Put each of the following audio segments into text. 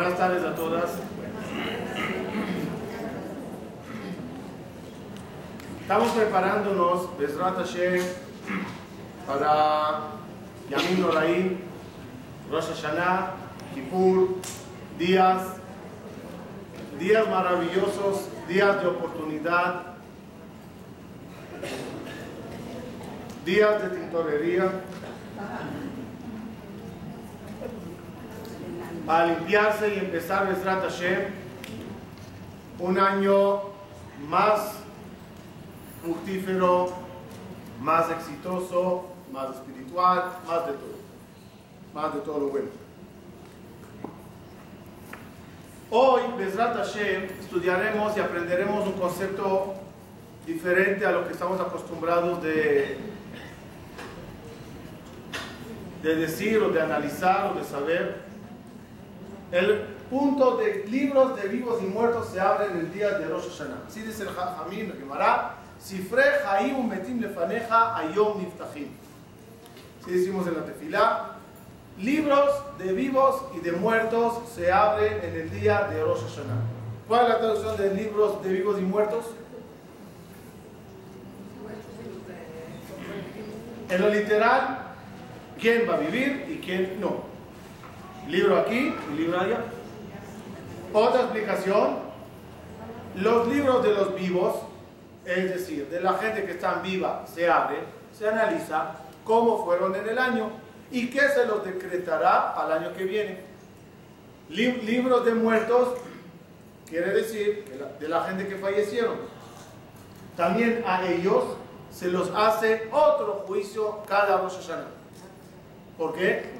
Buenas tardes a todas. Estamos preparándonos, Bezrat Hashem, para Yamin Noraim, Rosh Hashanah, Kippur, días, días maravillosos, días de oportunidad, días de tintorería, para limpiarse y empezar Bezrat Hashem, un año más fructífero, más exitoso, más espiritual, más de todo. Más de todo lo bueno. Hoy, Bezrat Hashem, estudiaremos y aprenderemos un concepto diferente a lo que estamos acostumbrados de, de decir o de analizar o de saber. El punto de libros de vivos y muertos se abre en el día de Rosh Hashanah. Así dice el Jamín, Gemara, Sifre Haim Metim Lefaneja Ayom Niftahim. Así decimos en la tefilá. Libros de vivos y de muertos se abren en el día de Rosh Hashanah. ¿Cuál es la traducción de libros de vivos y muertos? En lo literal, quién va a vivir y quién no. Libro aquí y libro allá. Otra explicación, los libros de los vivos, es decir, de la gente que está viva, se abre, se analiza cómo fueron en el año y qué se los decretará al año que viene. libros de muertos quiere decir de la gente que fallecieron. También a ellos se los hace otro juicio cada Rosh Hashanah. ¿Por qué?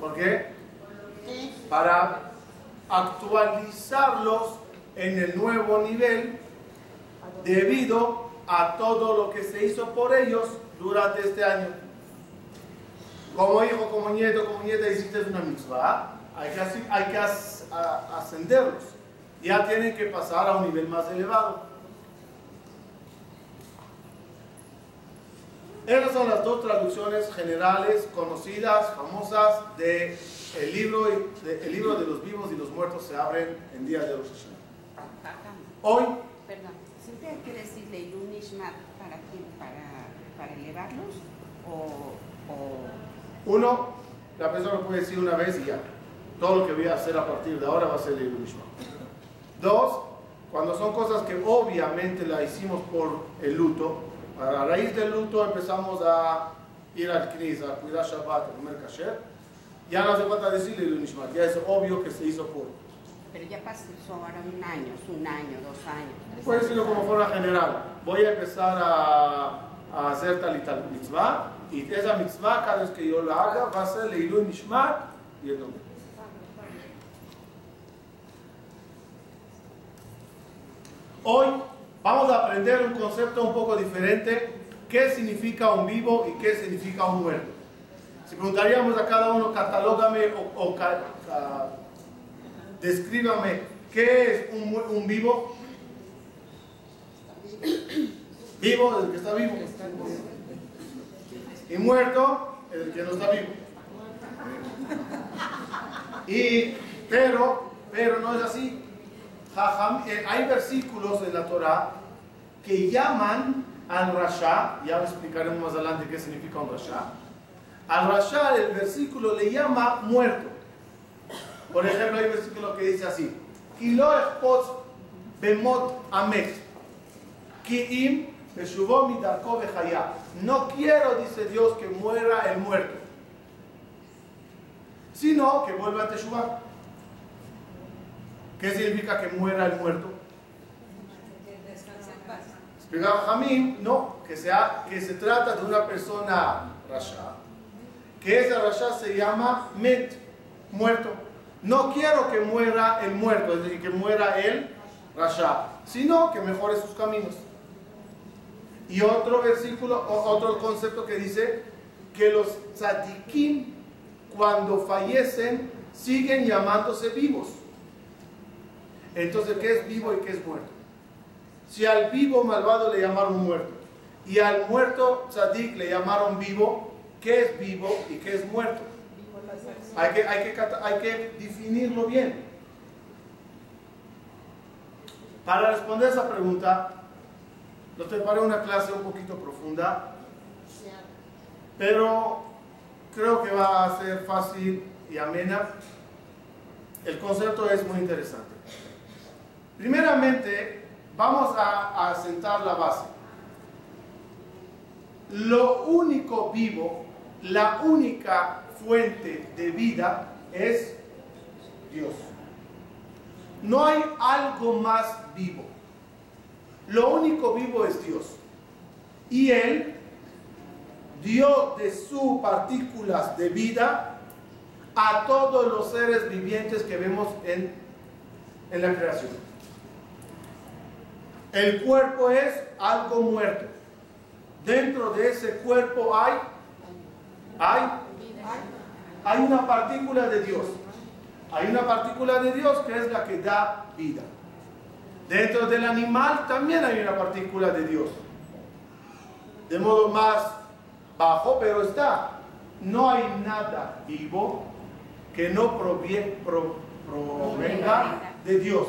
¿Por qué? Para actualizarlos en el nuevo nivel debido a todo lo que se hizo por ellos durante este año. Como hijo, como nieto, como nieta hiciste una mitzvah, hay que, hay que ascenderlos. Ya tienen que pasar a un nivel más elevado. Esas son las dos traducciones generales, conocidas, famosas, de el libro, de, el libro de los vivos y los muertos se abren en día de Rosh Hashanah. Hoy... Perdón, ¿siempre hay que decirle Ishmat para quién? ¿Para, para elevarlos? O, o, Uno, la persona lo puede decir una vez y ya. Todo lo que voy a hacer a partir de ahora va a ser el Ishmat. Dos, cuando son cosas que obviamente la hicimos por el luto, a raíz del luto empezamos a ir al Knis, a cuidar Shabbat, a comer kasher. Ya no hace falta decirle el Nishmat, ya es obvio que se hizo por. Pero ya pasó ahora un año, un año, dos años. Puede decirlo como forma general. Voy a empezar a, a hacer tal y tal mitzvah, y esa mitzvah, cada vez que yo la haga, va a ser Leilu Nishmat y el nombre. Hoy vamos a aprender un concepto un poco diferente, qué significa un vivo y qué significa un muerto. Si preguntaríamos a cada uno, catalógame o, descríbame qué es un, un, vivo. Vivo, el que está vivo. Y muerto, el que no está vivo. Y, pero, pero no es así. Eh, hay versículos en la Torah que llaman al Rasha, ya explicaremos más adelante qué significa un Rasha. Al Rasha el versículo le llama muerto. Por ejemplo, hay un versículo que dice así: bemot amet, kiim No quiero, dice Dios, que muera el muerto, sino que vuelva a Teshuvah. ¿Qué significa que muera el muerto? Explicaba Jamín, no, que, sea, que se trata de una persona rasha, que esa rasha se llama met, muerto. No quiero que muera el muerto, es decir, que muera el rasha, sino que mejore sus caminos. Y otro versículo, otro concepto que dice que los tzadikim, cuando fallecen, siguen llamándose vivos. Entonces, ¿qué es vivo y qué es muerto? Si al vivo malvado le llamaron muerto y al muerto tzadik le llamaron vivo, ¿qué es vivo y qué es muerto? Hay que definirlo bien. Para responder esa pregunta, nos preparé una clase un poquito profunda, pero creo que va a ser fácil y amena. El concepto es muy interesante. Primeramente, vamos a, a sentar la base. Lo único vivo, la única fuente de vida es Dios. No hay algo más vivo. Lo único vivo es Dios. Y Él dio de sus partículas de vida a todos los seres vivientes que vemos en, en la creación. El cuerpo es algo muerto. Dentro de ese cuerpo hay, hay, hay una partícula de Dios. Hay una partícula de Dios que es la que da vida. Dentro del animal también hay una partícula de Dios. De modo más bajo, pero está. No hay nada vivo que no provenga de Dios.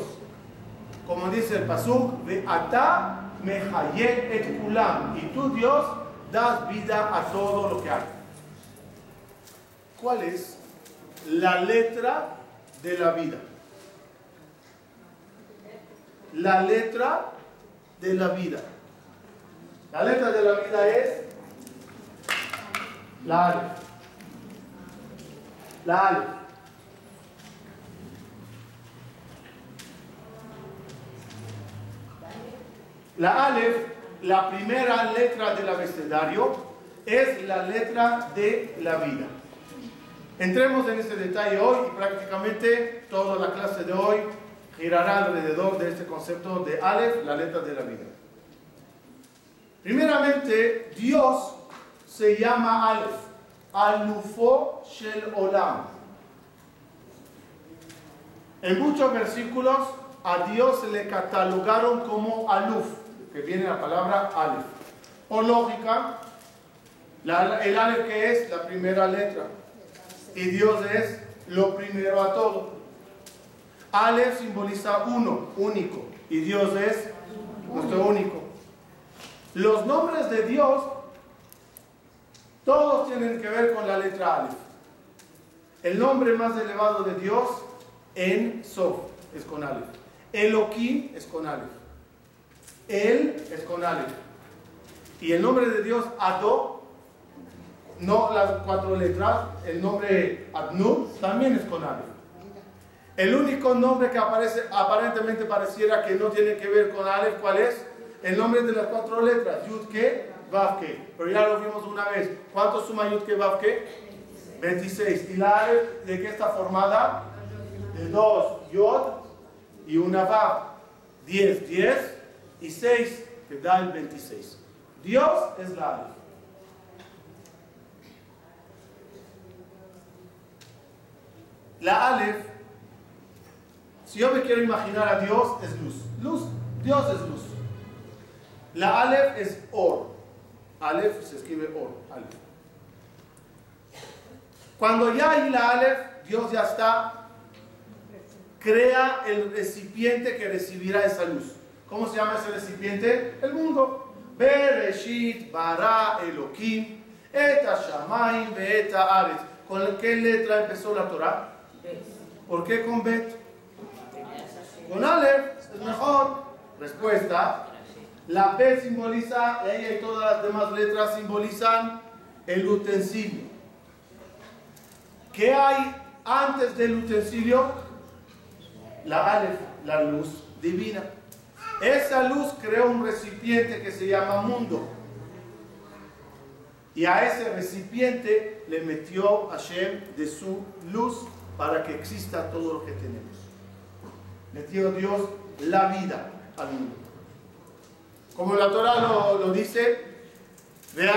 Como dice el Pasuk, de Ata et kulam. Y tú, Dios, das vida a todo lo que hay. ¿Cuál es la letra de la vida. La letra de la vida. La letra de la vida es la alef. La alef. La alef, la primera letra del abecedario, es la letra de la vida. Entremos en este detalle hoy y prácticamente toda la clase de hoy girará alrededor de este concepto de Aleph, la letra de la vida. Primeramente, Dios se llama Aleph, Alufo Shel Olam. En muchos versículos a Dios le catalogaron como Aluf, que viene la palabra Aleph. Por lógica, el Aleph que es la primera letra y Dios es lo primero a todo. Ale simboliza uno, único, y Dios es nuestro único. Los nombres de Dios, todos tienen que ver con la letra Ale. El nombre más elevado de Dios, En Sof, es con Ale. Elohim es con Ale. Él es con Ale. Y el nombre de Dios, Ado, no las cuatro letras, el nombre Adnur también es con Aleph. El único nombre que aparece, aparentemente pareciera que no tiene que ver con Aleph, ¿cuál es? El nombre de las cuatro letras, Yudke, Vavke. Pero ya lo vimos una vez. ¿Cuánto suma Yudke, Vavke? 26. ¿Y la Aleph de qué está formada? De dos Yod y una Vav. 10, 10 y 6, que da el 26. Dios es la Aleph. La Aleph, si yo me quiero imaginar a Dios, es luz. Luz, Dios es luz. La Aleph es Or. Aleph se escribe Or. Aleph. Cuando ya hay la Aleph, Dios ya está, crea el recipiente que recibirá esa luz. ¿Cómo se llama ese recipiente? El mundo. Bereshit, Bara, Elohim, Eta Shamaim, Eta Aretz. ¿Con qué letra empezó la Torah? ¿Por qué con Bet? Con Aleph es mejor. Respuesta. La B simboliza, ella y todas las demás letras simbolizan el utensilio. ¿Qué hay antes del utensilio? La Aleph, la luz divina. Esa luz creó un recipiente que se llama mundo. Y a ese recipiente le metió Hashem de su luz para que exista todo lo que tenemos. Metió Dios la vida al mundo. Como la Torah lo, lo dice, ¿qué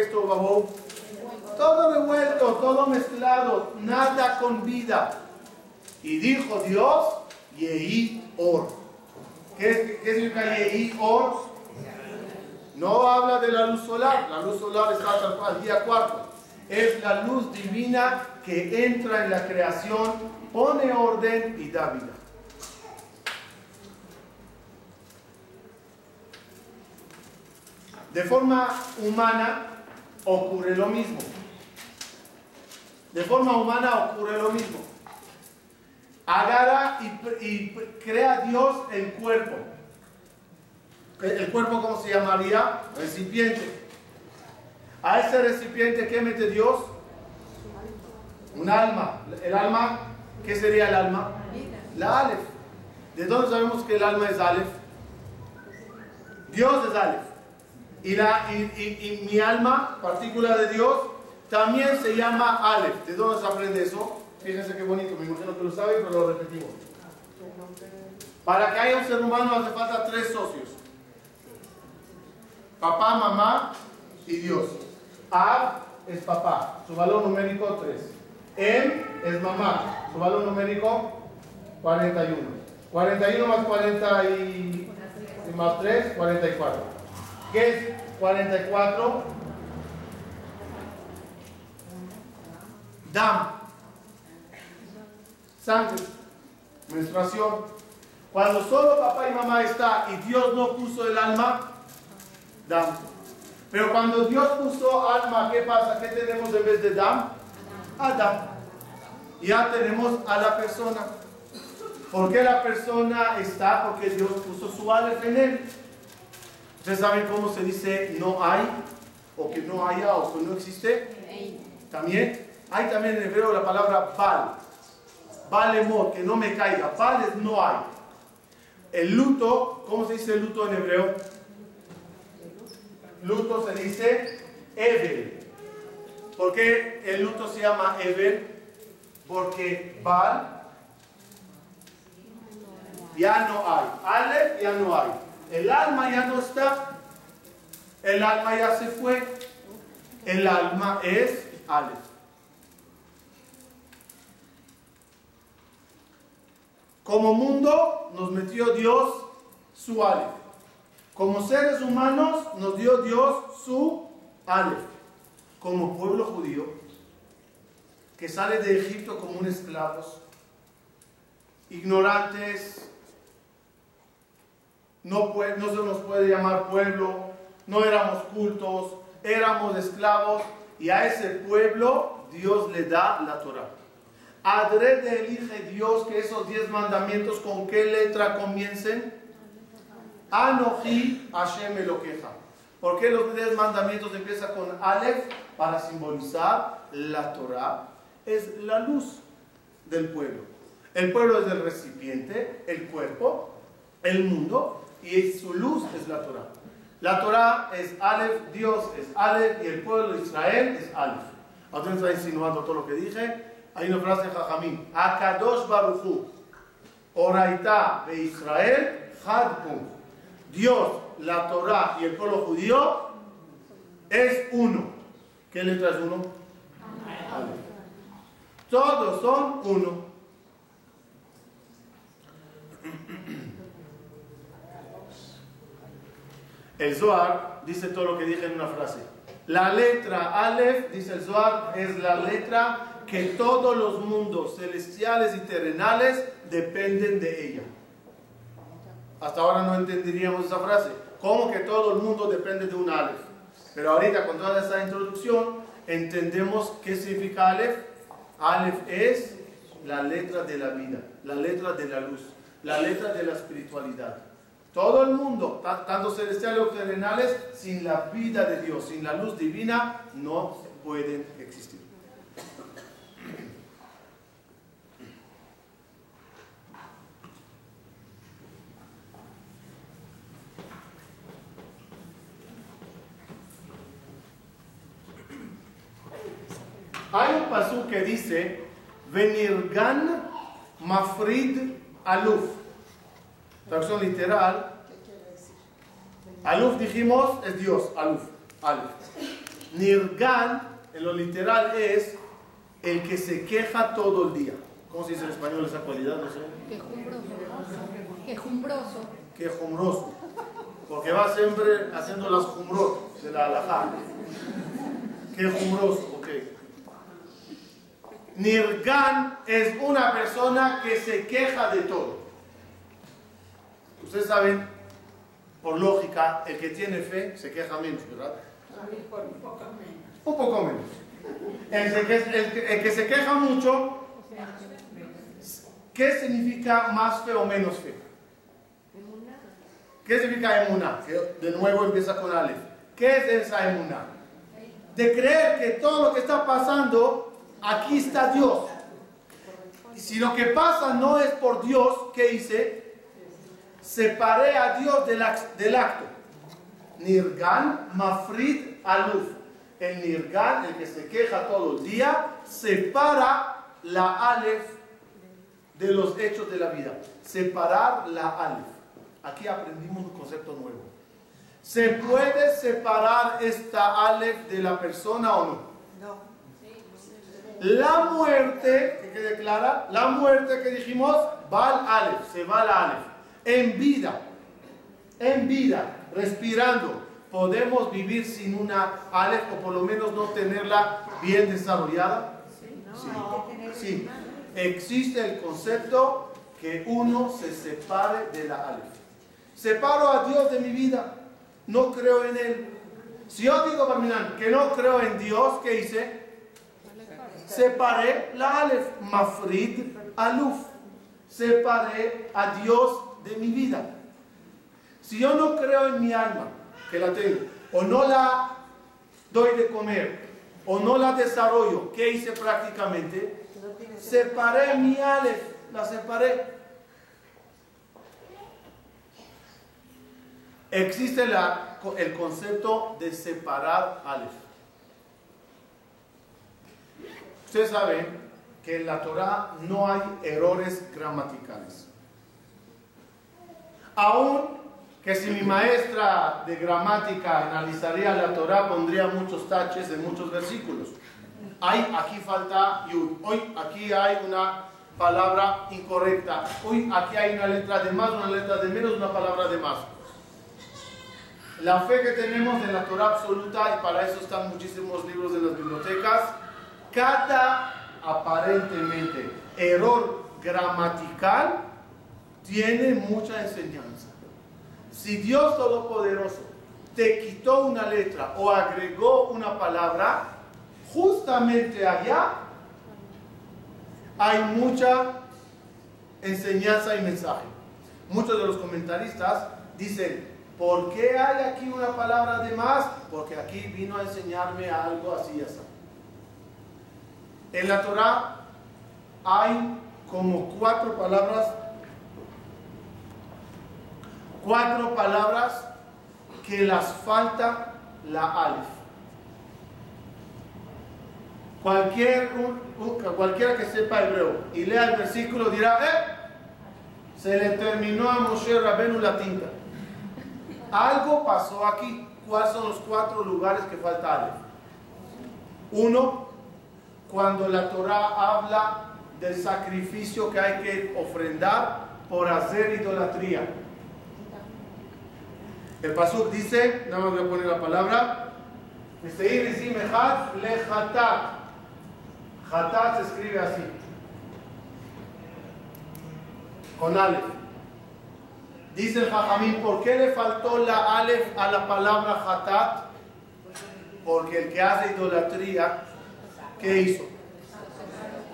es Tohu Todo revuelto, todo mezclado, nada con vida. Y dijo Dios, Yehi Or. ¿Qué, significa Yehi Or? No habla de la luz solar, la luz solar está al día cuarto. es la luz divina que entra en la creación, pone orden y da vida. De forma humana ocurre lo mismo. De forma humana ocurre lo mismo. Agarra y, crea Dios el cuerpo. ¿El cuerpo cómo se llamaría? Recipiente. A ese recipiente, ¿qué mete Dios? Un alma. ¿El alma? ¿Qué sería el alma? La Aleph. ¿De dónde sabemos que el alma es Aleph? Dios es Aleph. Y, la, y, mi alma, partícula de Dios, también se llama Aleph. ¿De dónde se aprende eso? Fíjense qué bonito, me imagino que lo saben, pero lo repetimos. Para que haya un ser humano hace falta tres socios. Papá, mamá y Dios. Ab es papá, su valor numérico 3. Em es mamá, su valor numérico 41. 41 más 40 y, y más 3, 44. ¿Qué es 44? Dam. Sangre. Menstruación. Cuando solo papá y mamá está y Dios no puso el alma, dam. Pero cuando Dios puso alma, ¿qué pasa? ¿Qué tenemos en vez de dam? Adam. Ya tenemos a la persona. ¿Por qué la persona está? Porque Dios puso su alma en él. ¿Ustedes saben cómo se dice no hay? O que no haya o que no existe. También. Hay también en hebreo la palabra bal. Balemot, que no me caiga. Bal es no hay. El luto, ¿cómo se dice el luto en hebreo? luto se dice Evel. ¿Por qué el luto se llama Evel? Porque Baal ya no hay. Aleph ya no hay. El alma ya no está. El alma ya se fue. El alma es Aleph. Como mundo nos metió Dios su Aleph. Como seres humanos nos dio Dios su Aleph. Como pueblo judío que sale de Egipto como un esclavos, ignorantes, no, no se nos puede llamar pueblo, no éramos cultos, éramos esclavos y a ese pueblo Dios le da la Torah. Adrede elige Dios que esos diez mandamientos con qué letra comiencen Anoji Hashem queja. ¿Por qué los diez mandamientos empiezan con Aleph? Para simbolizar la Torah. Es la luz del pueblo. El pueblo es el recipiente, el cuerpo, el mundo, y su luz es la Torah. La Torah es Aleph, Dios es Aleph, y el pueblo de Israel es Aleph. Está insinuando todo lo que dije. Hay una frase en Jajamín. Akadosh Baruchu, Oraita de Israel, Hadpun. Dios, la Torah y el pueblo judío es uno. ¿Qué letra es uno? Todos son uno. El Zohar dice todo lo que dije en una frase. La letra Aleph, dice el Zohar, es la letra que todos los mundos celestiales y terrenales dependen de ella. Hasta ahora no entenderíamos esa frase. ¿Cómo que todo el mundo depende de un Aleph? Pero ahorita con toda esta introducción entendemos qué significa Aleph. Aleph es la letra de la vida, la letra de la luz, la letra de la espiritualidad. Todo el mundo, tanto celestiales como terrenales, sin la vida de Dios, sin la luz divina, no pueden existir. Hay un pasú que dice, Venirgan Mafrid Aluf. Traducción literal. Aluf dijimos es Dios, Aluf. Aluf. Nirgan, en lo literal, es el que se queja todo el día. ¿Cómo se dice en español esa cualidad? No sé. Quejumbroso. Quejumbroso. Porque va siempre haciendo las jumbrot de la alajá. Quejumbroso. Nirgan es una persona que se queja de todo. Ustedes saben, por lógica, el que tiene fe se queja menos, ¿verdad? Un poco menos. El que, el que se queja mucho, ¿qué significa más fe o menos fe? ¿Qué significa emuná? de nuevo empieza con Aleph. ¿Qué es esa emuná? De creer que todo lo que está pasando, aquí está Dios. Si lo que pasa no es por Dios, ¿qué hice? Separé a Dios del, del acto. Nirgan Mafrid Aluf. El Nirgan, el que se queja todo el día, separa la Aleph de los hechos de la vida. Separar la Aleph. Aquí aprendimos un concepto nuevo. ¿Se puede separar esta Aleph de la persona o? No. La muerte, que quede clara, la muerte que dijimos, va al Aleph, se va al Aleph. En vida, en vida, respirando, ¿podemos vivir sin una Aleph o por lo menos no tenerla bien desarrollada? Sí. sí. Existe el concepto que uno se separe de la Aleph. Separo a Dios de mi vida. No creo en Él. Si yo digo, Barminan, que no creo en Dios, ¿qué hice? Separé la Aleph, Mafrid Aluf. Separé a Dios de mi vida. Si yo no creo en mi alma, que la tengo, o no la doy de comer, o no la desarrollo, ¿qué hice prácticamente? Separé mi Aleph, la separé. Existe el concepto de separar Aleph. Ustedes saben que en la Torah no hay errores gramaticales. Aún que si mi maestra de gramática analizaría la Torah, pondría muchos taches en muchos versículos. Hay, aquí falta yud. Hoy aquí hay una palabra incorrecta. Hoy aquí hay una letra de más, una letra de menos, una palabra de más. La fe que tenemos en la Torah absoluta, y para eso están muchísimos libros de las bibliotecas, cada aparentemente error gramatical tiene mucha enseñanza. Si Dios Todopoderoso te quitó una letra o agregó una palabra, justamente allá hay mucha enseñanza y mensaje. Muchos de los comentaristas dicen, ¿Por qué hay aquí una palabra de más? Porque aquí vino a enseñarme algo así y así. En la Torah hay como cuatro palabras, cuatro palabras que las falta la. Cualquier, cualquiera que sepa hebreo y lea el versículo dirá, ¡eh! Se le terminó a Moshe Rabenu la tinta. Algo pasó aquí. ¿Cuáles son los cuatro lugares que faltan? Uno, cuando la Torah habla del sacrificio que hay que ofrendar por hacer idolatría. El pasuk dice, nada más voy a poner la palabra, lechatat. Hatat se escribe así, con Aleph. Dice el Jajamín, ¿por qué le faltó la alef a la palabra hatat? Porque el que hace idolatría, ¿qué hizo?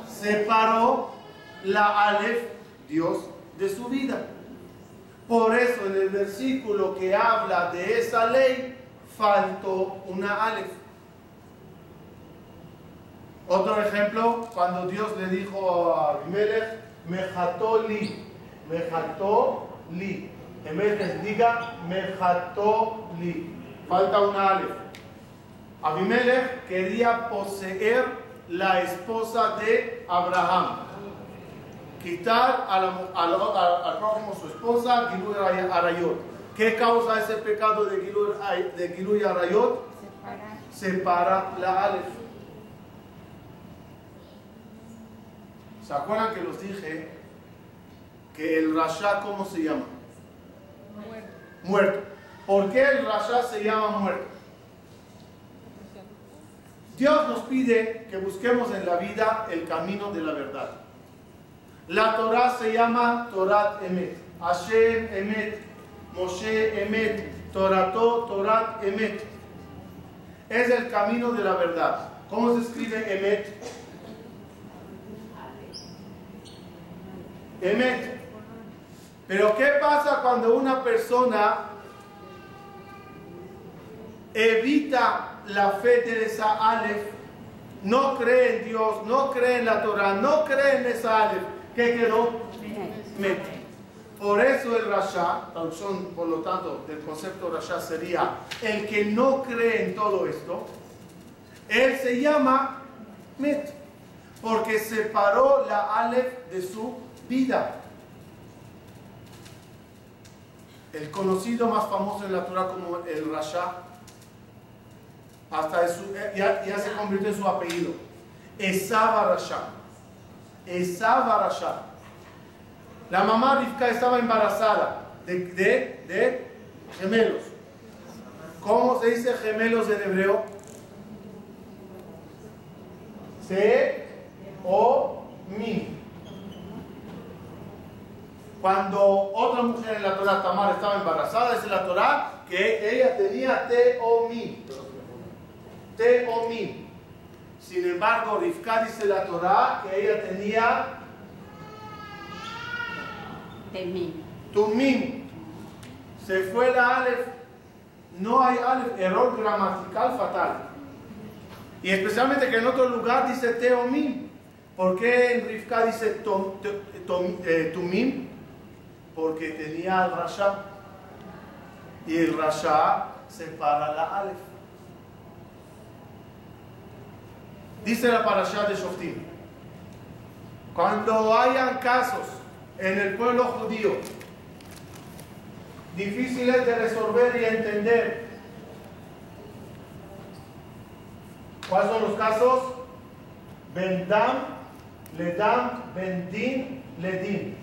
Separó la alef, Dios, de su vida. Por eso en el versículo que habla de esa ley, faltó una alef. Otro ejemplo, cuando Dios le dijo a Abimelech, me jató li, me li. Diga Mejató li. Falta una alef. Abimelech quería poseer la esposa de Abraham. Quitar al, al, prójimo su esposa, Gilui Arayot. ¿Qué causa ese pecado de Gilui, de Arayot? Separa la alef. ¿Se acuerdan que los dije que el Rasha, ¿cómo se llama? Muerto. ¿Por qué el Rasha se llama muerto? Dios nos pide que busquemos en la vida el camino de la verdad. La Torah se llama Torat Emet. Hashem Emet. Moshe Emet. Torato Torat Emet. Es el camino de la verdad. ¿Cómo se escribe Emet? Emet. Pero ¿qué pasa cuando una persona evita la fe de esa Aleph, no cree en Dios, no cree en la Torah, no cree en esa Aleph? ¿Qué quedó? Met. Por eso el Rasha, traducción por lo tanto del concepto Rasha sería el que no cree en todo esto, él se llama Met, porque separó la Aleph de su vida. El conocido más famoso en la Torah como el Rasha, hasta ya, ya, se convirtió en su apellido. Esaba Rasha. Esaba Rasha. La mamá Rivka estaba embarazada de, gemelos. ¿Cómo se dice gemelos en hebreo? Se o mi. Cuando otra mujer en la Torah, Tamar, estaba embarazada, dice la Torah que ella tenía te o mi. O mi. Sin embargo, Rivka dice la Torah que ella tenía Temim. Tumim. Se fue la Aleph. No hay Aleph. Error gramatical fatal. Y especialmente que en otro lugar dice Teomim. ¿Por qué en Rivka dice tom, tom, eh, Tumim? Porque tenía el Rasha. Y el Rasha separa la Aleph. Dice la parasha de Shoftim. Cuando hayan casos en el pueblo judío difíciles de resolver y entender, ¿cuáles son los casos? Bendam, Ledam, Bendin, Ledim.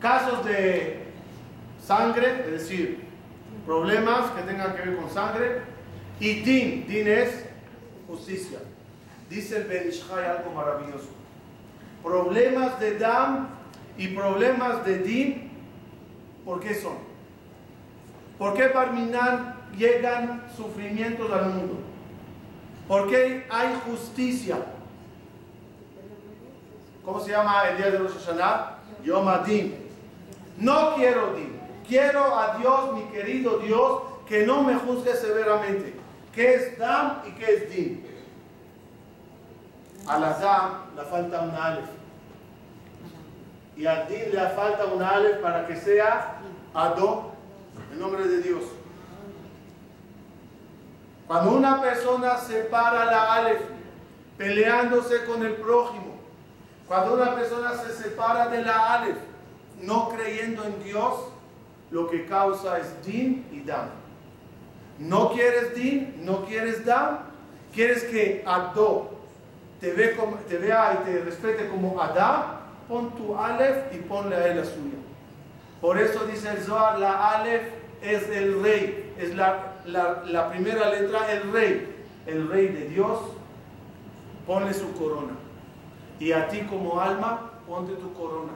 Casos de sangre, es decir, problemas que tengan que ver con sangre. Y Din, Din es justicia. Dice el Benishai algo maravilloso. Problemas de Dam y problemas de Din, ¿por qué son? ¿Por qué Barminan llegan sufrimientos al mundo? ¿Por qué hay justicia? ¿Cómo se llama el día de Rosh Hashanah? Yom Adin. No quiero Din. Quiero a Dios, mi querido Dios, que no me juzgue severamente. ¿Qué es Dam y qué es Din? A la Dam le falta un Aleph. Y a Din le falta un Aleph para que sea Ado, en nombre de Dios. Cuando una persona separa la Aleph peleándose con el prójimo, cuando una persona se separa de la Aleph no creyendo en Dios, lo que causa es Din y Dam. No quieres Din, no quieres Dam, quieres que Ado te, ve como, te vea y te respete como Adam, pon tu Aleph y ponle a él la suya. Por eso dice el Zohar, la Aleph es el rey, es la, la, la, primera letra, el rey, el rey de Dios, ponle su corona. Y a ti como alma, ponte tu corona.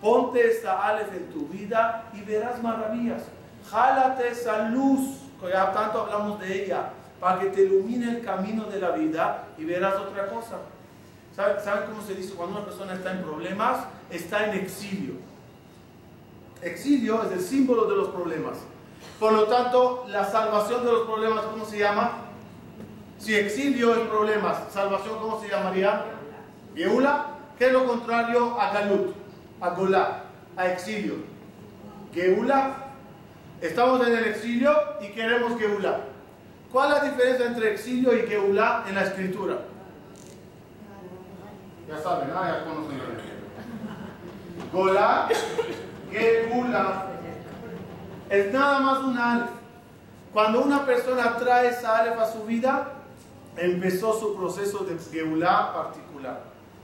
Ponte esta Aleph en tu vida y verás maravillas. Jálate esa luz, que ya tanto hablamos de ella, para que te ilumine el camino de la vida y verás otra cosa. ¿Saben sabe cómo se dice cuando una persona está en problemas? Está en exilio. Exilio es el símbolo de los problemas. Por lo tanto, la salvación de los problemas, ¿cómo se llama? Si exilio es problemas, salvación, ¿cómo se llamaría? Geula. ¿Qué es lo contrario a Galut? A Golá, a exilio. Geula. Estamos en el exilio y queremos Geula. ¿Cuál es la diferencia entre exilio y Geulá en la escritura? Ya saben, ¿no? ya conocen la Golá, Geulá, es nada más un alef. Cuando una persona trae esa alef a su vida, empezó su proceso de Geulá particular.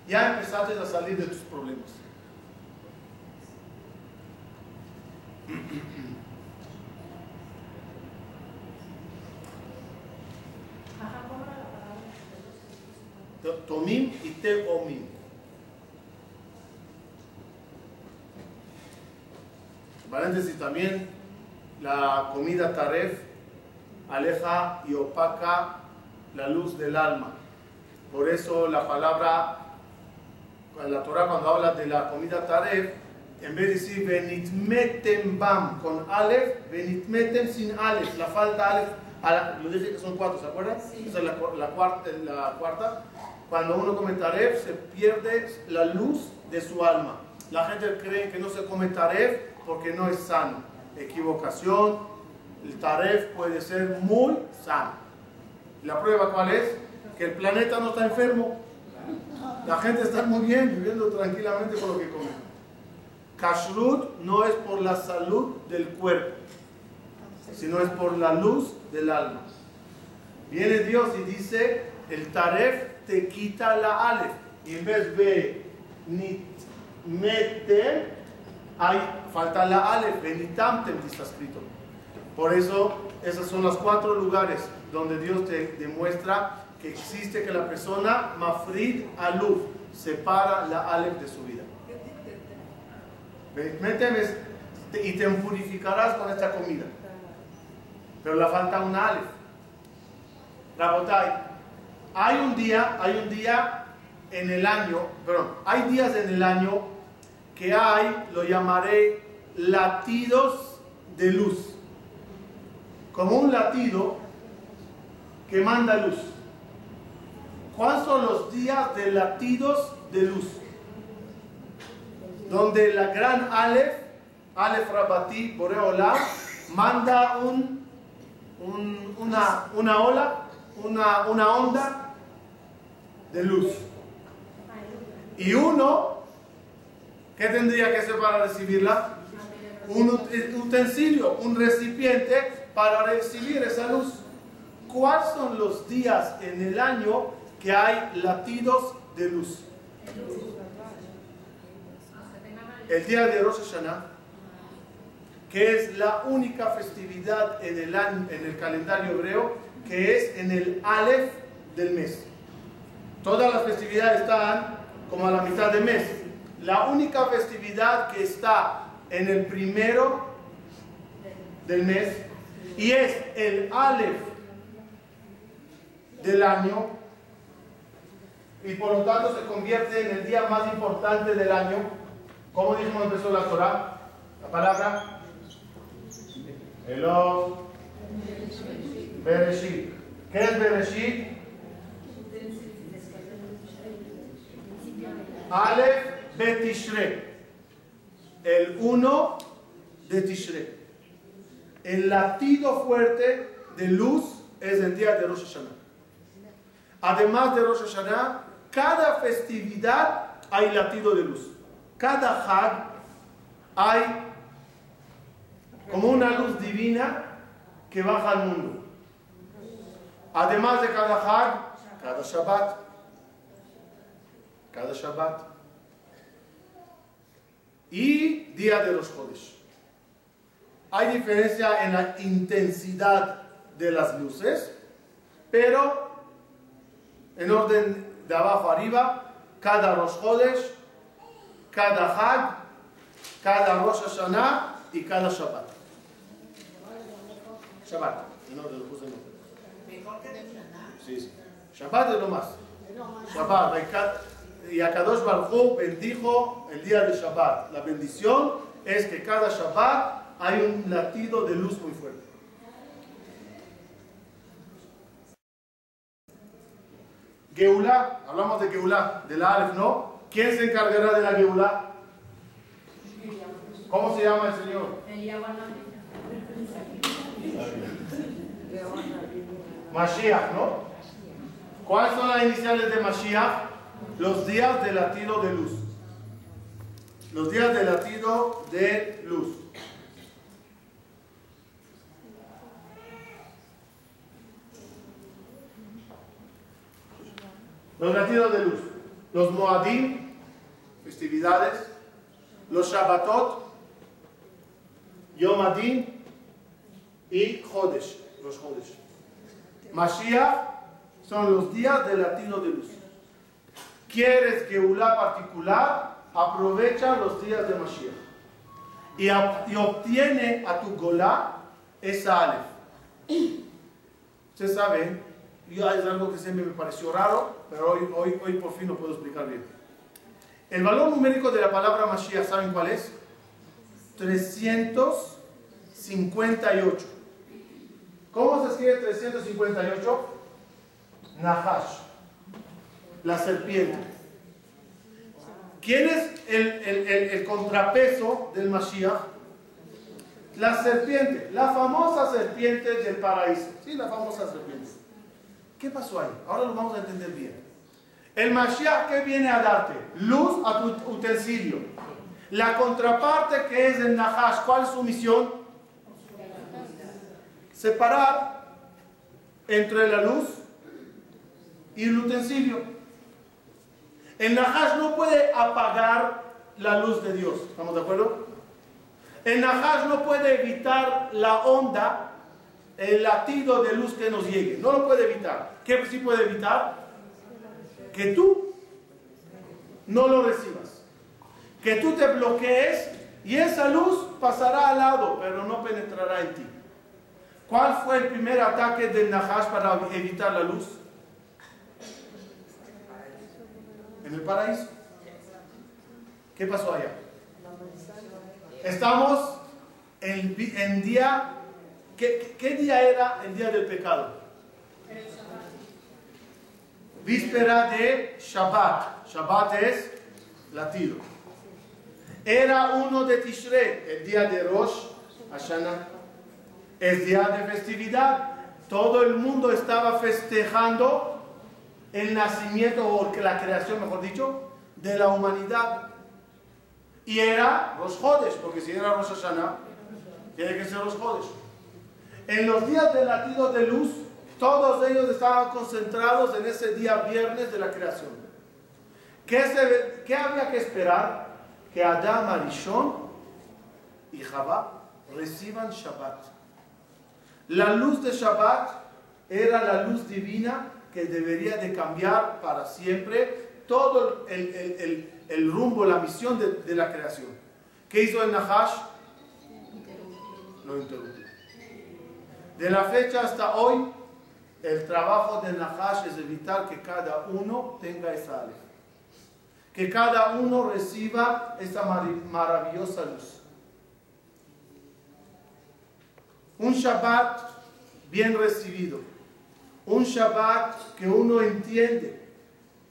Ya empezaste a salir de tus problemas. Tomim y Teomim. Paréntesis también, la comida taref aleja y opaca la luz del alma. Por eso la palabra, la Torah cuando habla de la comida taref, en vez de decir benitmetem bam con alef, benitmetem sin alef, la falta alef, lo dije que son cuatro, ¿se acuerdan? Esa es la, cuarta, la cuarta. Cuando uno come taref, se pierde la luz de su alma. La gente cree que no se come taref porque no es sano. Equivocación, el taref puede ser muy sano. ¿La prueba cuál es? Que el planeta no está enfermo. La gente está muy bien, viviendo tranquilamente con lo que come. Kashrut no es por la salud del cuerpo, sino es por la luz del alma. Viene Dios y dice, el taref te quita la alef. Y en vez de ni mete, hay, falta la alef, benitamtem, está escrito. Por eso, esos son los cuatro lugares donde Dios te demuestra que existe que la persona, mafrid aluf, separa la alef de su vida. y te purificarás con esta comida. Pero le falta un alef. Rabotai, hay un día, hay un día en el año, perdón, hay días en el año que hay, lo llamaré latidos de luz. Como un latido que manda luz. ¿Cuáles son los días de latidos de luz? Donde la gran Aleph, Aleph Rabati, Boreola, manda un, una, una ola, una, una onda de luz. Y uno, ¿qué tendría que hacer para recibirla? Un utensilio, un recipiente para recibir esa luz. ¿Cuáles son los días en el año que hay latidos de luz? El día de Rosh Hashanah, que es la única festividad en el, en el calendario hebreo, que es en el Aleph del mes. Todas las festividades están como a la mitad de mes. La única festividad que está en el primero del mes y es el Aleph del año y por lo tanto se convierte en el día más importante del año. ¿Cómo dijimos empezó la Torah? La palabra Elov Bereshit. ¿Qué es Bereshit? Aleph Betishre. El 1 de Tishre. El latido fuerte de luz es el día de Rosh Hashanah. Además de Rosh Hashanah, cada festividad hay latido de luz. Cada Hag hay como una luz divina que baja al mundo. Además de cada Hag, cada Shabbat, cada Shabbat. Y día de los Jodesh. Hay diferencia en la intensidad de las luces, pero en orden de abajo arriba, cada Rosh cada Hag, cada Rosh Hashanah y cada Shabbat. Shabbat, en orden, orden. Sí, sí. Shabbat es lo más. Shabbat, y Akadosh Baruj bendijo el día de Shabbat. La bendición es que cada Shabbat hay un latido de luz muy fuerte. Geulá, hablamos de Geulá, de la Aleph, ¿no? ¿Quién se encargará de la Geulá? ¿Cómo se llama el Señor? Mashiach, ¿no? ¿Cuáles son las iniciales de Mashiach? Los días de latido de luz. Los días de latido de luz. Los latidos de luz. Los Moadim, festividades. Los Shabbatot, Yom Adin y Jodesh, los Jodesh. Mashiach son los días de latido de luz. quieres que una particular, aprovecha los días de Mashiach. Y, obtiene a tu Golá esa Aleph. Ustedes saben, yo es algo que siempre me pareció raro, pero hoy, hoy, hoy por fin lo puedo explicar bien. El valor numérico de la palabra Mashiach, ¿saben cuál es? 358. ¿Cómo se escribe 358? Nahash, la serpiente. ¿Quién es el, contrapeso del Mashiach? La serpiente, la famosa serpiente del paraíso. Sí, la famosa serpiente. ¿Qué pasó ahí? Ahora lo vamos a entender bien. El Mashiach, ¿qué viene a darte? Luz a tu utensilio. La contraparte que es el Nahash, ¿cuál es su misión? Separar entre la luz y el utensilio. El Nahash no puede apagar la luz de Dios. ¿Estamos de acuerdo? El Nahash no puede evitar la onda, el latido de luz que nos llegue. No lo puede evitar. ¿Qué sí puede evitar? Que tú no lo recibas. Que tú te bloquees y esa luz pasará al lado, pero no penetrará en ti. ¿Cuál fue el primer ataque del Nahash para evitar la luz? En el paraíso. ¿Qué pasó allá? Estamos en, día, ¿qué, ¿qué, día era el día del pecado? Víspera de Shabbat. Shabbat es latido. Era uno de Tishrei, el día de Rosh Hashanah. Es día de festividad. Todo el mundo estaba festejando el nacimiento o la creación, mejor dicho, de la humanidad. Y era los jodes, porque si era Rosh Hashanah, tiene que ser los jodes. En los días del latido de luz, todos ellos estaban concentrados en ese día viernes de la creación. ¿Qué, había que esperar? Que Adam, Arishon y Jabá reciban Shabbat. La luz de Shabbat era la luz divina que debería de cambiar para siempre todo el, el, el, el rumbo, la misión de, de, la creación. ¿Qué hizo el Nahash? Lo interrumpió. De la fecha hasta hoy, el trabajo del Nahash es evitar que cada uno tenga esa alegría. Que cada uno reciba esa maravillosa luz. Un Shabbat bien recibido un Shabbat que uno entiende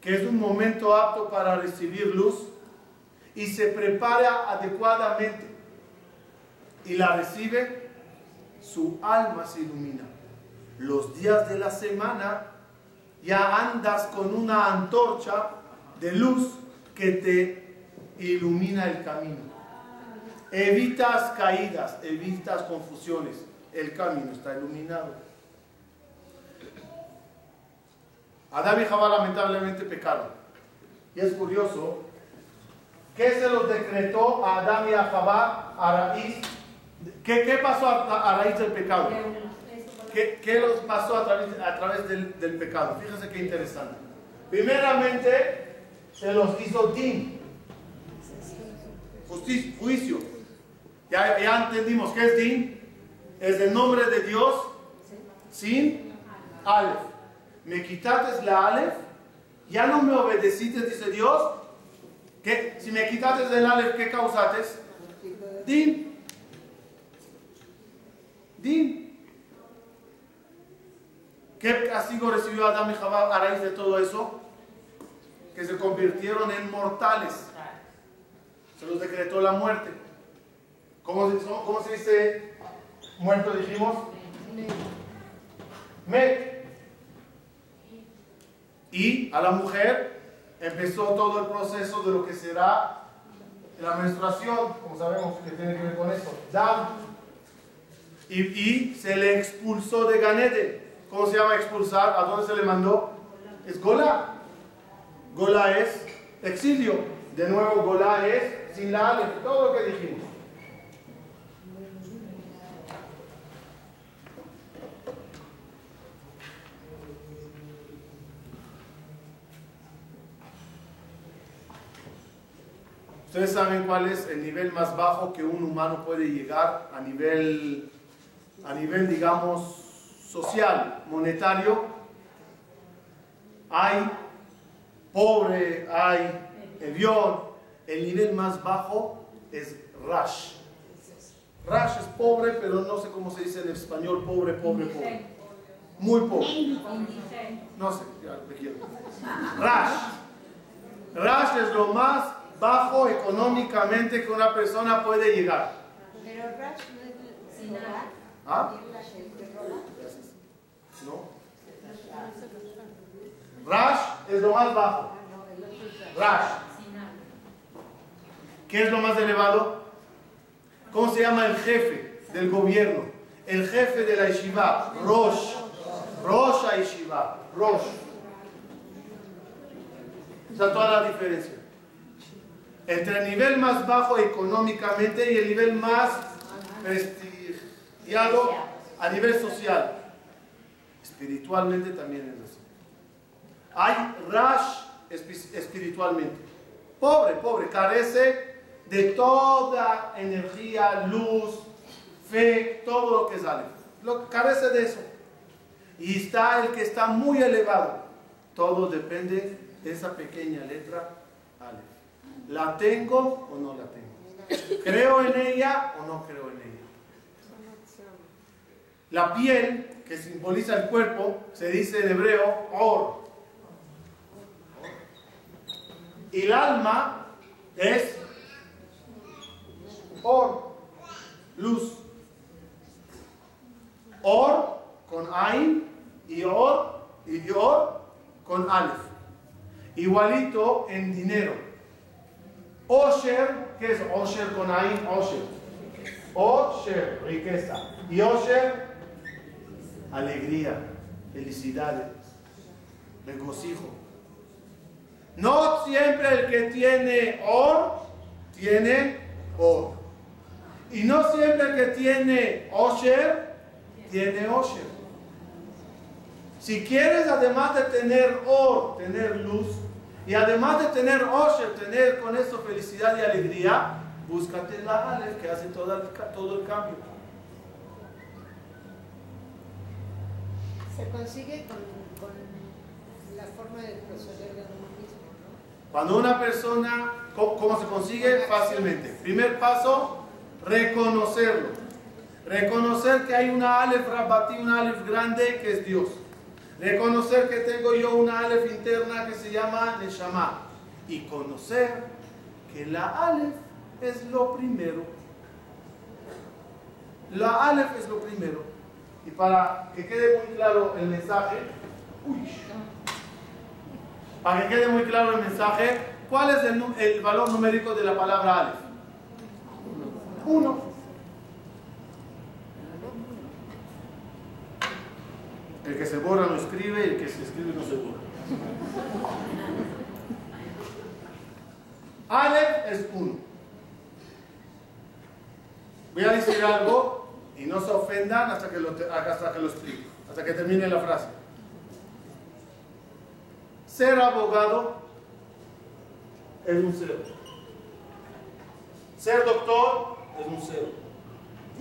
que es un momento apto para recibir luz y se prepara adecuadamente y la recibe, su alma se ilumina. Los días de la semana ya andas con una antorcha de luz que te ilumina el camino. Evitas caídas, evitas confusiones. El camino está iluminado. Adán y Jabá lamentablemente pecaron. Y es curioso, ¿qué se los decretó a Adán y a Jabá a raíz? ¿Qué, qué pasó a, raíz del pecado? ¿Qué, qué los pasó a través, a través del, del, pecado? Fíjense qué interesante. Primeramente, se los hizo din. Justicia, juicio. Ya, ya entendimos qué es din. Es el nombre de Dios sin alef me quitaste la alef, ya no me obedeciste, dice Dios. que Si me quitaste el alef, ¿qué causaste? Din. Din. ¿Qué castigo recibió Adán y Jabá a raíz de todo eso? Que se convirtieron en mortales. Se los decretó la muerte. ¿Cómo, cómo se dice muerto, dijimos? Met. Y a la mujer empezó todo el proceso de lo que será la menstruación, como sabemos que tiene que ver con eso, Dam. Y, y, se le expulsó de Ganete. ¿Cómo se llama expulsar? ¿A dónde se le mandó? Es Gola. Gola es exilio. De nuevo, Gola es sin la ale, todo lo que dijimos. Ustedes saben cuál es el nivel más bajo que un humano puede llegar a nivel, a nivel digamos, social, monetario. Hay pobre, hay evión. El nivel más bajo es Rash. Rash es pobre, pero no sé cómo se dice en español, pobre, pobre, pobre. Muy pobre. No sé, ya me quiero. Rash. Rash es lo más bajo económicamente que una persona puede llegar. Pero Rash no es robar. ¿Ah? ¿No? Rash es lo más bajo. Ah, Rash. ¿Qué es lo más elevado? ¿Cómo se llama el jefe del gobierno? El jefe de la yeshiva, Rosh. Rosh a yeshiva, Rosh. Esa toda la diferencia. Entre el nivel más bajo económicamente y el nivel más prestigiado a nivel social. Espiritualmente también es así. Hay Rash espi- espiritualmente. Pobre, pobre, carece de toda energía, luz, fe, todo lo que sale. Lo, carece de eso. Y está el que está muy elevado. Todo depende de esa pequeña letra Aleph. ¿La tengo o no la tengo? ¿Creo en ella o no creo en ella? La piel, que simboliza el cuerpo, se dice en hebreo or. Y el alma es or, luz. Or con Ain y or y or con Aleph. Igualito en dinero. Osher, ¿qué es Osher con Ain? Osher. Osher, riqueza. Y Osher, alegría, felicidades, regocijo. No siempre el que tiene or, tiene or. Y no siempre el que tiene osher, tiene osher. Si quieres además de tener or, tener luz, y además de tener osher, tener con eso felicidad y alegría, búscate la Aleph que hace todo el, ca- todo el cambio. Se consigue con, con la forma de proceder de uno mismo, ¿no? Cuando una persona, ¿cómo, cómo se consigue? Fácilmente. Primer paso, reconocerlo. Reconocer que hay una Aleph Rabatí, una Aleph grande que es Dios. Reconocer que tengo yo una Aleph interna que se llama Neshama. Y conocer que la Aleph es lo primero. La Aleph es lo primero. Y para que quede muy claro el mensaje, uy, para que quede muy claro el mensaje, ¿cuál es el, el valor numérico de la palabra Aleph? Uno. El que se borra no escribe y el que se escribe no se borra. Aleph es uno. Voy a decir algo y no se ofendan hasta que lo, hasta que lo explique, hasta que termine la frase. Ser abogado es un cero. Ser doctor es un cero.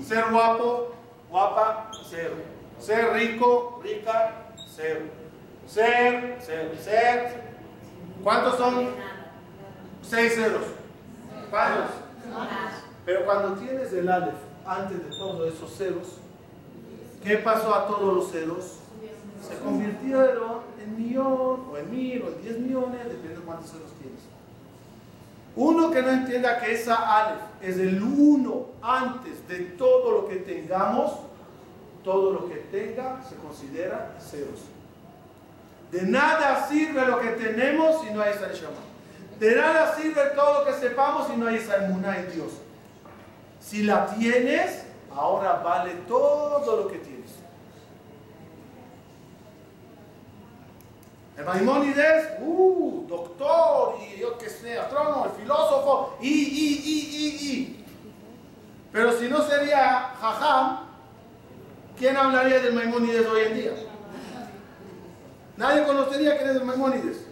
Ser guapo, guapa, cero. Ser rico, rica, cero. Ser, cero. Ser. ¿Cuántos son? Seis ceros. ¿Cuántos? Pero cuando tienes el Aleph antes de todos esos ceros, ¿qué pasó a todos los ceros? Se convirtieron en millón, o en mil, o en diez millones, depende de cuántos ceros tienes. Uno que no entienda que esa Aleph es el uno antes de todo lo que tengamos, todo lo que tenga se considera ceros. De nada sirve lo que tenemos si no hay esa. De nada sirve todo lo que sepamos si no hay esa emuná en Dios. Si la tienes, ahora vale todo lo que tienes. El uh, doctor, y yo qué sé, astrónomo, el filósofo, y, y, y, y, y. Pero si no sería Jajam, ¿quién hablaría del Maimónides hoy en día? Nadie conocería quién es el Maimónides.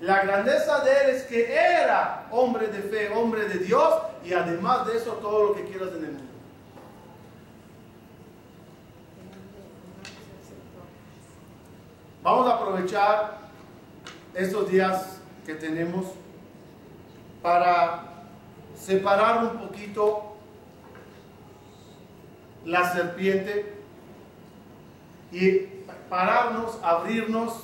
La grandeza de él es que era hombre de fe, hombre de Dios y además de eso todo lo que quieras en el mundo. Vamos a aprovechar estos días que tenemos para separar un poquito la serpiente y pararnos, abrirnos,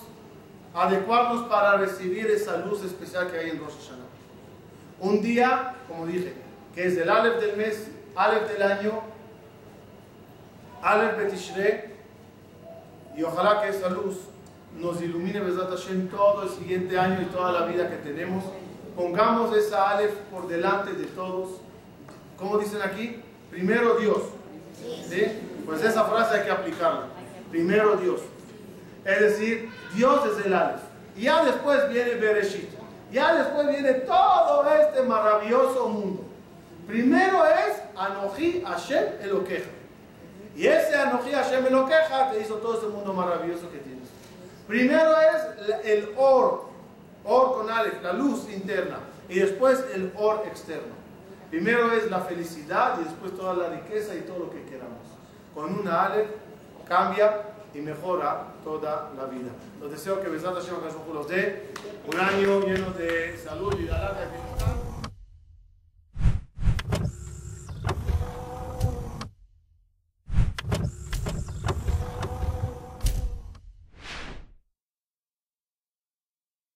adecuarnos para recibir esa luz especial que hay en Rosh Hashanah. Un día, como dije, que es el Aleph del mes, Aleph del año, Aleph Betishre, y ojalá que esa luz nos ilumine Besat Hashem todo el siguiente año y toda la vida que tenemos. Pongamos esa Aleph por delante de todos. ¿Cómo dicen aquí? Primero Dios. ¿Sí? Pues esa frase hay que aplicarla. Primero Dios. Es decir, Dios es el Aleph. Y ya después viene Bereshit. Ya después viene todo este maravilloso mundo. Primero es Anoji Hashem Eloqueja. Y ese Anoji Hashem Eloqueja te hizo todo ese mundo maravilloso que tienes. Primero es el Or, Or con Aleph, la luz interna. Y después el Or externo. Primero es la felicidad y después toda la riqueza y todo lo que. Con una Aleph cambia y mejora toda la vida. Los deseo que Besat Hashem los dé un año lleno de salud y de.